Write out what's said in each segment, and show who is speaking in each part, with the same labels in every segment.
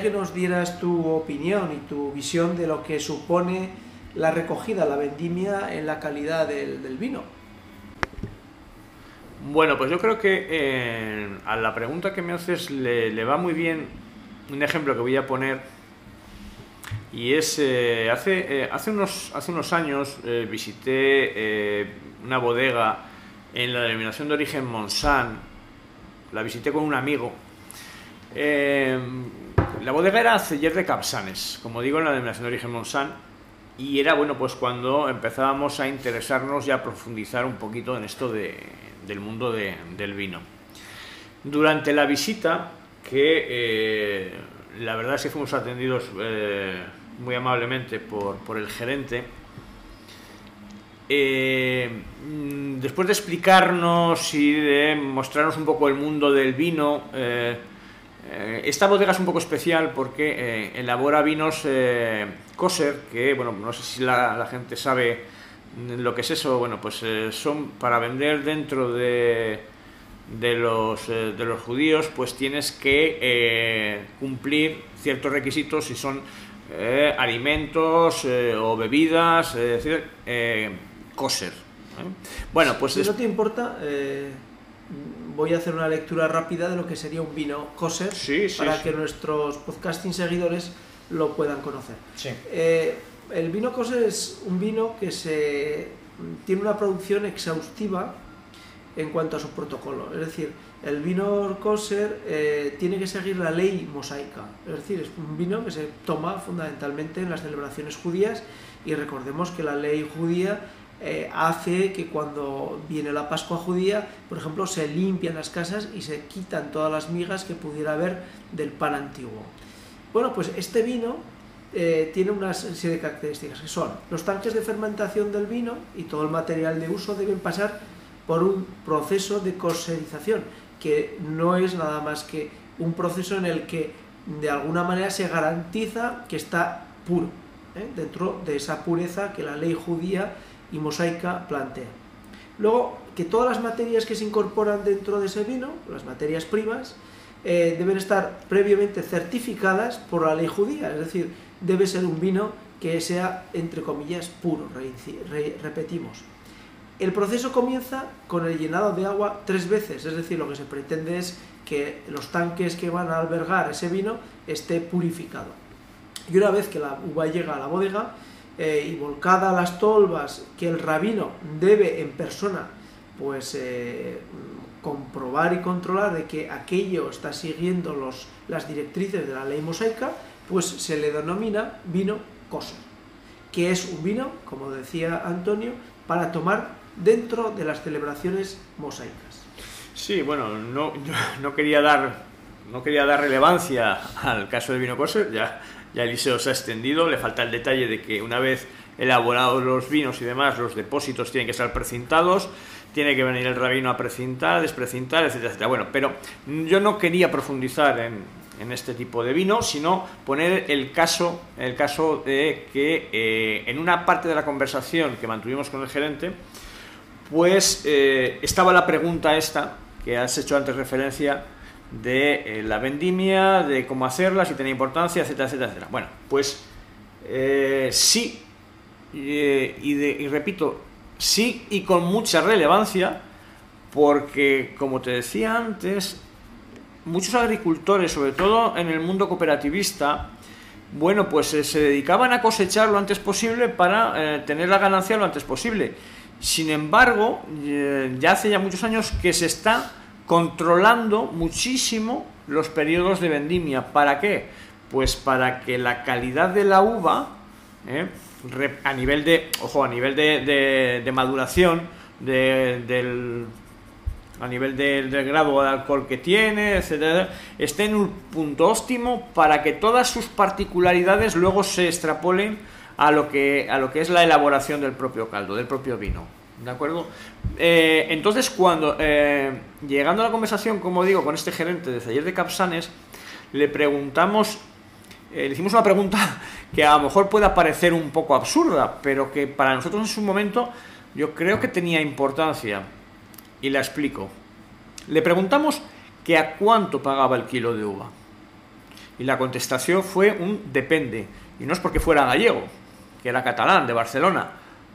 Speaker 1: que nos dieras tu opinión y tu visión de lo que supone la recogida, la vendimia en la calidad del, vino.
Speaker 2: Bueno, pues yo creo que eh, a la pregunta que me haces le, va muy bien un ejemplo que voy a poner y es eh, hace, eh, hace, unos, hace unos años visité una bodega en la denominación de origen Monsan, la visité con un amigo la bodega era Celler de Capsanes, como digo, en la denominación de origen Monsan, y era bueno, pues cuando empezábamos a interesarnos y a profundizar un poquito en esto del mundo del vino. Durante la visita, que eh, la verdad es que fuimos atendidos eh, muy amablemente por, por el gerente, después de explicarnos y de mostrarnos un poco el mundo del vino, eh, esta bodega es un poco especial porque eh, elabora vinos eh, kosher, que bueno, no sé si la, gente sabe lo que es eso, bueno, pues son para vender dentro de, de, los, de los judíos, pues tienes que cumplir ciertos requisitos si son alimentos o bebidas, es decir, kosher.
Speaker 1: Bueno, pues... Si no te importa voy a hacer una lectura rápida de lo que sería un vino kosher para que nuestros podcasting seguidores lo puedan conocer. Eh, el vino kosher es un vino que se tiene una producción exhaustiva en cuanto a su protocolo. Es decir, el vino kosher eh, tiene que seguir la ley mosaica. Es decir, es un vino que se toma fundamentalmente en las celebraciones judías y recordemos que la ley judía eh, hace que cuando viene la Pascua judía, por ejemplo, se limpian las casas y se quitan todas las migas que pudiera haber del pan antiguo. Bueno, pues este vino eh, tiene una serie de características que son los tanques de fermentación del vino y todo el material de uso deben pasar por un proceso de coserización, que no es nada más que un proceso en el que de alguna manera se garantiza que está puro, ¿eh? dentro de esa pureza que la ley judía y mosaica plantea. Luego, que todas las materias que se incorporan dentro de ese vino, las materias primas, eh, deben estar previamente certificadas por la ley judía, es decir, debe ser un vino que sea, entre comillas, puro, repetimos. El proceso comienza con el llenado de agua tres veces, es decir, lo que se pretende es que los tanques que van a albergar ese vino esté purificado. Y una vez que la uva llega a la bodega, eh, y volcada a las tolvas que el rabino debe en persona pues eh, comprobar y controlar de que aquello está siguiendo los, las directrices de la ley mosaica, pues se le denomina vino kosher, que es un vino, como decía Antonio, para tomar dentro de las celebraciones mosaicas.
Speaker 2: Sí, bueno, no, no quería dar no quería dar relevancia al caso del vino kosher, ya ya Eliseo se ha extendido, le falta el detalle de que una vez elaborados los vinos y demás, los depósitos tienen que estar precintados, tiene que venir el rabino a precintar, desprecintar, etcétera, etcétera. Bueno, pero yo no quería profundizar en, este tipo de vino, sino poner el caso, el caso de que eh, en una parte de la conversación que mantuvimos con el gerente, pues eh, estaba la pregunta esta, que has hecho antes referencia, de eh, la vendimia, de cómo hacerla, si tiene importancia, etcétera, etcétera, etcétera. Bueno, pues eh, sí, eh, y, repito, sí y con mucha relevancia, porque como te decía antes, muchos agricultores, sobre todo en el mundo cooperativista, bueno, pues se dedicaban a cosechar lo antes posible para tener la ganancia lo antes posible. Sin embargo, ya hace ya muchos años que se está controlando muchísimo los periodos de vendimia. ¿Para qué? Pues para que la calidad de la uva, ¿eh? a nivel de, ojo, a nivel de, maduración, del, a nivel del, grado de alcohol que tiene, etcétera, esté en un punto óptimo para que todas sus particularidades luego se extrapolen a lo que, a lo que es la elaboración del propio caldo, del propio vino. ¿De acuerdo? Eh, entonces, cuando, eh, llegando a la conversación, como digo, con este gerente de taller de Capsanes, le preguntamos, eh, le hicimos una pregunta que a lo mejor pueda parecer un poco absurda, pero que para nosotros en su momento yo creo que tenía importancia. Y la explico. Le preguntamos que a cuánto pagaba el kilo de uva. Y la contestación fue un depende. Y no es porque fuera gallego, que era catalán, de Barcelona,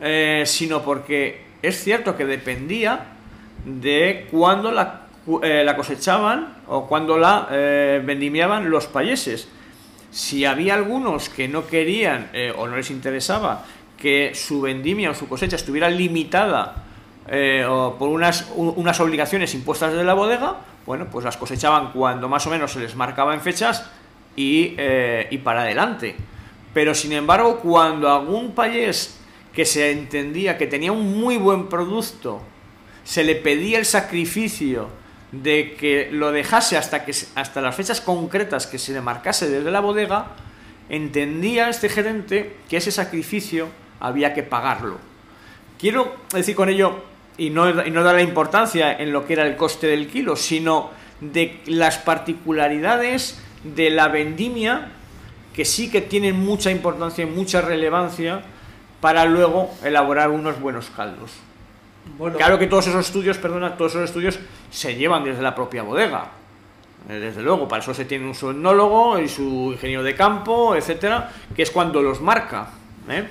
Speaker 2: eh, sino porque es cierto que dependía de cuándo la, eh, la cosechaban o cuándo la eh, vendimiaban los países. Si había algunos que no querían o no les interesaba que su vendimia o su cosecha estuviera limitada o por unas, unas obligaciones impuestas de la bodega, bueno, pues las cosechaban cuando más o menos se les marcaba en fechas y, y para adelante. Pero sin embargo, cuando algún país que se entendía que tenía un muy buen producto, se le pedía el sacrificio de que lo dejase hasta, que, hasta las fechas concretas que se le marcase desde la bodega, entendía este gerente que ese sacrificio había que pagarlo. Quiero decir con ello, y no, y no da la importancia en lo que era el coste del kilo, sino de las particularidades de la vendimia que sí que tienen mucha importancia y mucha relevancia para luego elaborar unos buenos caldos. claro que todos esos estudios, perdona, todos esos estudios se llevan desde la propia bodega. Eh, desde luego, para eso se tiene un sonólogo y su ingeniero de campo, etcétera, que es cuando los marca. ¿eh?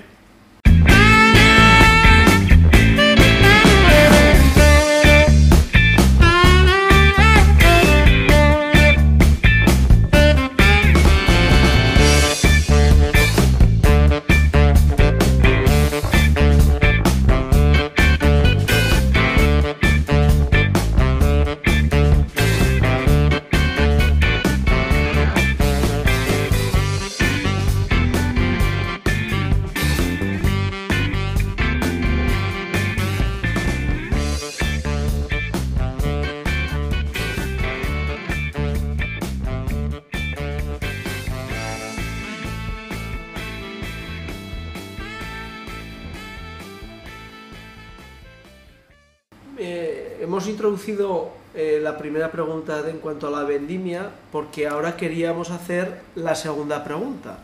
Speaker 1: Eh, la primera pregunta en cuanto a la vendimia porque ahora queríamos hacer la segunda pregunta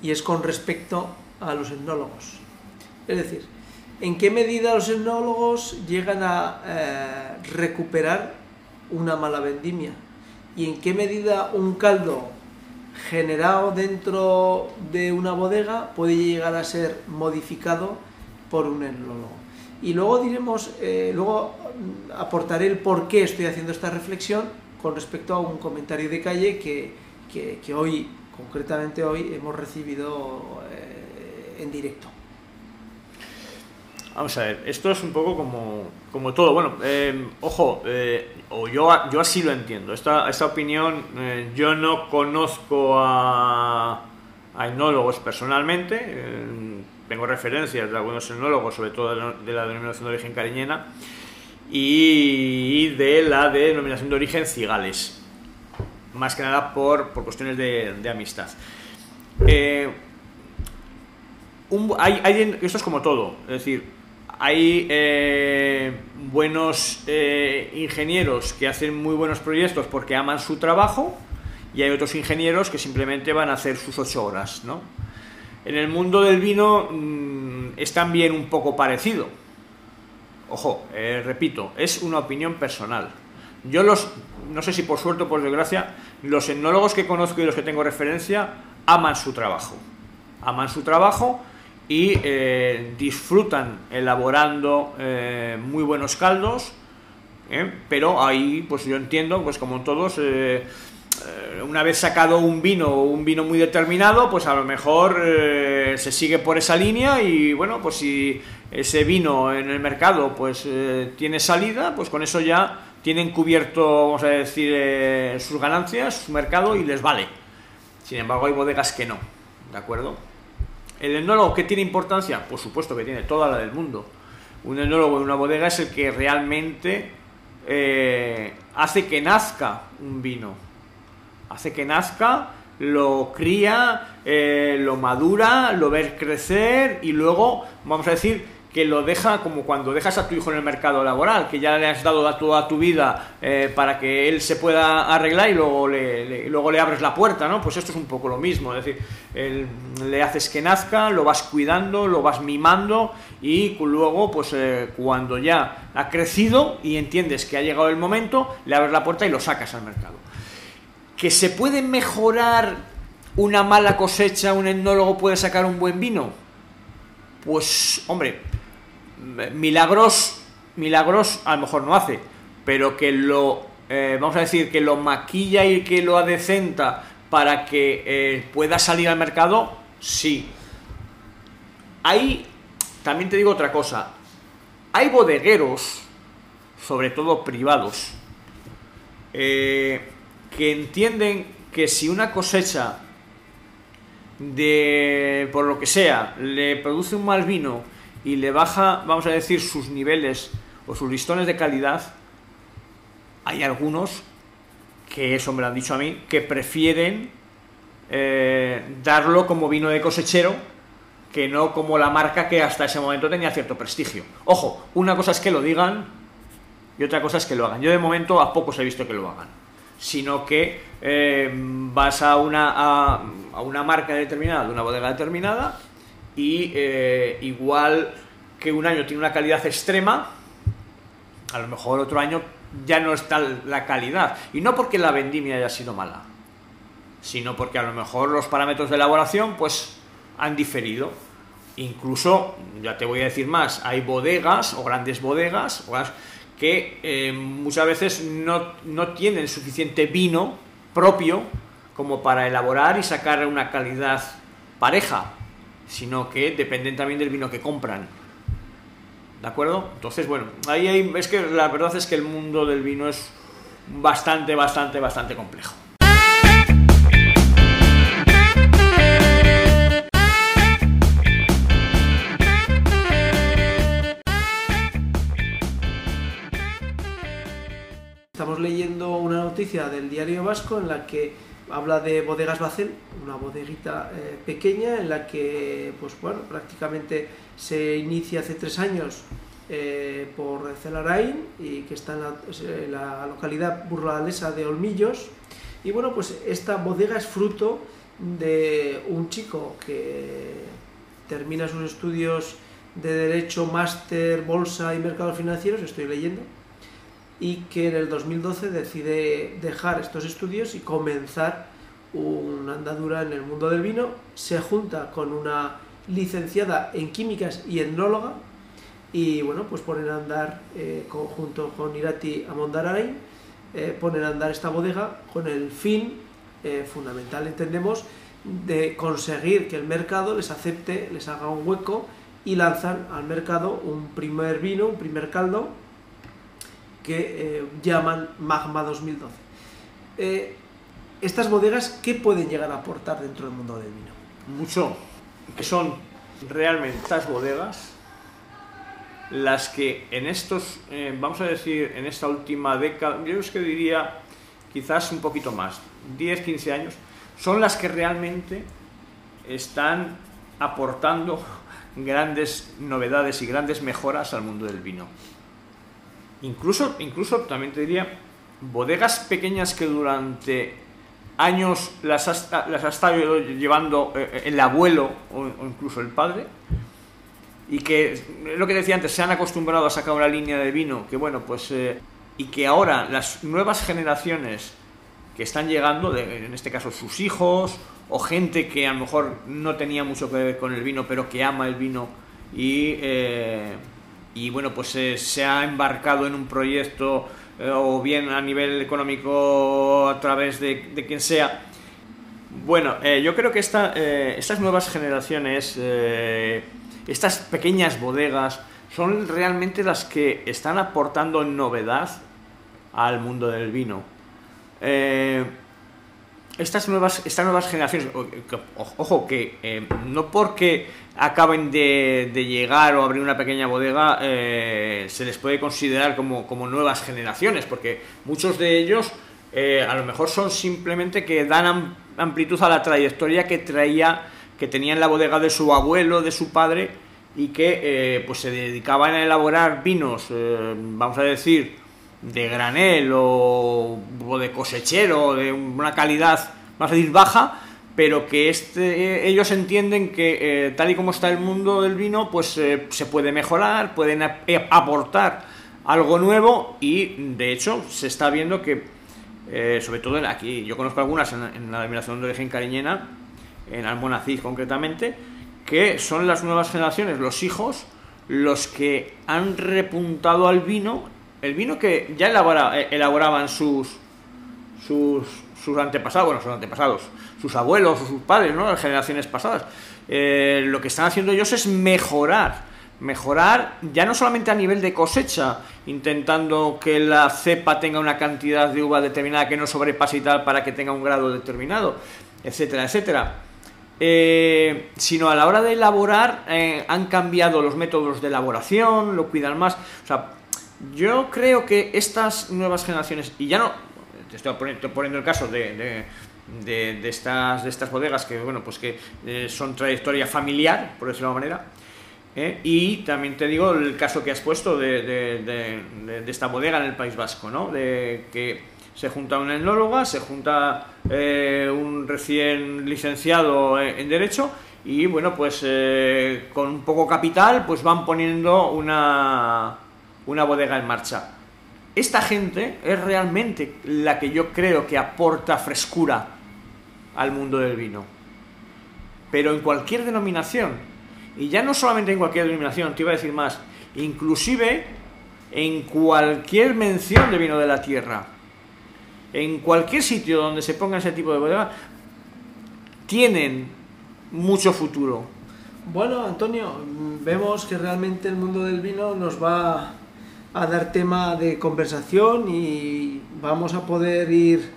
Speaker 1: y es con respecto a los etnólogos. Es decir, ¿en qué medida los etnólogos llegan a eh, recuperar una mala vendimia? ¿Y en qué medida un caldo generado dentro de una bodega puede llegar a ser modificado por un etnólogo? Y luego diremos, eh, luego aportaré el por qué estoy haciendo esta reflexión con respecto a un comentario de calle que, que, hoy, concretamente hoy, hemos recibido eh, en directo.
Speaker 2: Vamos a ver, esto es un poco como, como todo. Bueno, eh, ojo, o yo, yo así lo entiendo. Esta, esta opinión, yo no conozco a, a etnólogos personalmente tengo referencias de algunos etnólogos, sobre todo de la denominación de origen cariñena, y de la denominación de origen cigales, más que nada por, por cuestiones de, amistad. Eh, hay, esto es como todo, es decir, hay eh, buenos eh, ingenieros que hacen muy buenos proyectos porque aman su trabajo y hay otros ingenieros que simplemente van a hacer sus ocho horas, ¿no? En el mundo del vino mm, es también un poco parecido. Ojo, eh, repito, es una opinión personal. Yo los, no sé si por suerte o por desgracia, los etnólogos que conozco y los que tengo referencia aman su trabajo. Aman su trabajo y eh, disfrutan elaborando eh, muy buenos caldos, pero ahí, pues yo entiendo, pues como todos, una vez sacado un vino o un vino muy determinado, pues a lo mejor eh, se sigue por esa línea y bueno, pues si ese vino en el mercado pues eh, tiene salida, pues con eso ya tienen cubierto, vamos a decir, sus ganancias, su mercado y les vale. Sin embargo, hay bodegas que no, ¿de acuerdo? ¿El enólogo qué tiene importancia? Por supuesto que tiene toda la del mundo. Un enólogo en una bodega es el que realmente hace que nazca un vino hace que nazca, lo cría, eh, lo madura, lo ve crecer y luego, vamos a decir, que lo deja como cuando dejas a tu hijo en el mercado laboral, que ya le has dado toda tu vida eh, para que él se pueda arreglar y luego le, luego le abres la puerta, ¿no? Pues esto es un poco lo mismo, es decir, le haces que nazca, lo vas cuidando, lo vas mimando y luego, pues eh, cuando ya ha crecido y entiendes que ha llegado el momento, le abres la puerta y lo sacas al mercado. ¿Que se puede mejorar una mala cosecha, un etnólogo puede sacar un buen vino? Pues, hombre, milagros, milagros a lo mejor no hace, pero que lo, eh, vamos a decir, que lo maquilla y que lo adecenta para que eh, pueda salir al mercado, sí. Hay, también te digo otra cosa, hay bodegueros, sobre todo privados, eh, que entienden que si una cosecha de por lo que sea le produce un mal vino y le baja, vamos a decir, sus niveles o sus listones de calidad, hay algunos que eso me lo han dicho a mí, que prefieren eh, darlo como vino de cosechero que no como la marca que hasta ese momento tenía cierto prestigio. Ojo, una cosa es que lo digan y otra cosa es que lo hagan. Yo de momento a pocos he visto que lo hagan sino que eh, vas a una, a, una marca determinada, de una bodega determinada, y eh, igual que un año tiene una calidad extrema, a lo mejor otro año ya no está la calidad. Y no porque la vendimia haya sido mala, sino porque a lo mejor los parámetros de elaboración pues han diferido. Incluso, ya te voy a decir más, hay bodegas o grandes bodegas que eh, muchas veces no, no, tienen suficiente vino propio como para elaborar y sacar una calidad pareja, sino que dependen también del vino que compran. ¿De acuerdo? Entonces, bueno, ahí hay, es que la verdad es que el mundo del vino es bastante, bastante, bastante complejo.
Speaker 1: Noticia del diario vasco en la que habla de Bodegas Bacel, una bodeguita eh, pequeña en la que, pues bueno, prácticamente se inicia hace tres años eh, por Celarain y que está en la, localidad burgalesa de Olmillos. Y bueno, pues esta bodega es fruto de un chico que termina sus estudios de Derecho, Máster, Bolsa y Mercados Financieros, estoy leyendo, y que en el 2012 decide dejar estos estudios y comenzar una andadura en el mundo del vino, se junta con una licenciada en químicas y etnóloga y bueno, pues ponen a andar eh, junto con Irati Amondarain, eh, ponen a andar esta bodega con el fin eh, fundamental, entendemos, de conseguir que el mercado les acepte, les haga un hueco y lanzan al mercado un primer vino, un primer caldo que eh, llaman Magma 2012. Eh, estas bodegas, ¿qué pueden llegar a aportar dentro del mundo del vino?
Speaker 2: Mucho, que son realmente estas bodegas las que en estos, eh, vamos a decir, en esta última década, yo es que diría quizás un poquito más, 10, 15 años, son las que realmente están aportando grandes novedades y grandes mejoras al mundo del vino. Incluso, incluso también te diría, bodegas pequeñas que durante años las ha, las ha estado llevando eh, el abuelo o, incluso el padre, y que, lo que decía antes, se han acostumbrado a sacar una línea de vino, que bueno, pues, eh, y que ahora las nuevas generaciones que están llegando, en este caso sus hijos, o gente que a lo mejor no tenía mucho que ver con el vino, pero que ama el vino y... Eh, y bueno, pues eh, se ha embarcado en un proyecto eh, o bien a nivel económico a través de, quien sea. Bueno, eh, yo creo que esta, estas nuevas generaciones, estas pequeñas bodegas, son realmente las que están aportando novedad al mundo del vino estas nuevas, estas nuevas generaciones, ojo, que eh, no porque acaben de, llegar o abrir una pequeña bodega eh, se les puede considerar como, nuevas generaciones, porque muchos de ellos eh, a lo mejor son simplemente que dan amplitud a la trayectoria que traía, que tenía en la bodega de su abuelo, de su padre, y que pues se dedicaban a elaborar vinos, vamos a decir, de granel o, de cosechero, de una calidad, más decir, baja, pero que este, ellos entienden que eh, tal y como está el mundo del vino, pues eh, se puede mejorar, pueden eh, aportar algo nuevo y de hecho se está viendo que sobre todo aquí, yo conozco algunas en, la denominación de origen cariñena, en Almonacid concretamente, que son las nuevas generaciones, los hijos, los que han repuntado al vino, el vino que ya eh, elaboraban sus, sus, sus antepasados, bueno, sus antepasados, sus abuelos o sus padres, ¿no? Las generaciones pasadas. Eh, lo que están haciendo ellos es mejorar mejorar ya no solamente a nivel de cosecha, intentando que la cepa tenga una cantidad de uva determinada que no sobrepase y tal para que tenga un grado determinado, etcétera, etcétera, eh, sino a la hora de elaborar han cambiado los métodos de elaboración, lo cuidan más. O sea, yo creo que estas nuevas generaciones, y ya no, te estoy poniendo, el caso de, de, estas, de estas bodegas que, bueno, pues que eh, son trayectoria familiar, por decirlo de alguna manera, y también te digo el caso que has puesto de, de, esta bodega en el País Vasco, ¿no? De que se junta una enóloga, se junta eh, un recién licenciado en, Derecho y bueno, pues eh, con un poco capital pues van poniendo una, una bodega en marcha. Esta gente es realmente la que yo creo que aporta frescura al mundo del vino. Pero en cualquier denominación, y ya no solamente en cualquier denominación, te iba a decir más, inclusive en cualquier mención de vino de la tierra en cualquier sitio donde se ponga ese tipo de bodega, tienen mucho futuro.
Speaker 1: Bueno, Antonio, vemos que realmente el mundo del vino nos va a dar tema de conversación y vamos a poder ir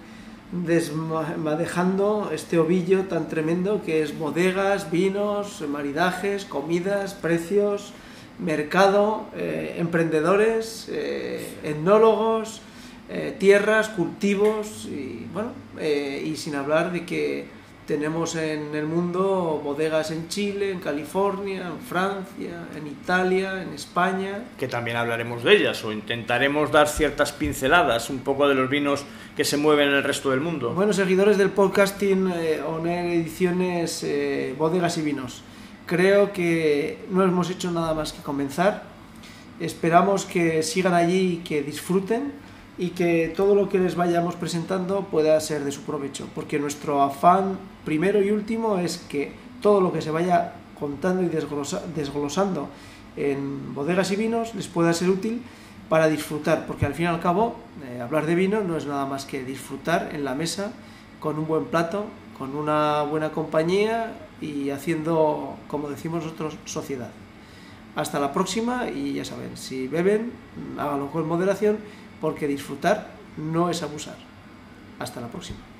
Speaker 1: desmadejando este ovillo tan tremendo que es bodegas, vinos, maridajes, comidas, precios, mercado, eh, emprendedores, eh, etnólogos, eh, tierras, cultivos y bueno, eh, y sin hablar de que tenemos en el mundo bodegas en Chile, en California, en Francia, en Italia, en España.
Speaker 2: Que también hablaremos de ellas o intentaremos dar ciertas pinceladas un poco de los vinos que se mueven en el resto del mundo.
Speaker 1: Bueno, seguidores del podcasting eh, ONER Ediciones eh, Bodegas y Vinos, creo que no hemos hecho nada más que comenzar. Esperamos que sigan allí y que disfruten y que todo lo que les vayamos presentando pueda ser de su provecho, porque nuestro afán primero y último es que todo lo que se vaya contando y desglosando en bodegas y vinos les pueda ser útil para disfrutar, porque al fin y al cabo eh, hablar de vino no es nada más que disfrutar en la mesa con un buen plato, con una buena compañía y haciendo, como decimos nosotros, sociedad. Hasta la próxima y ya saben, si beben, háganlo con moderación porque disfrutar no es abusar. Hasta la próxima.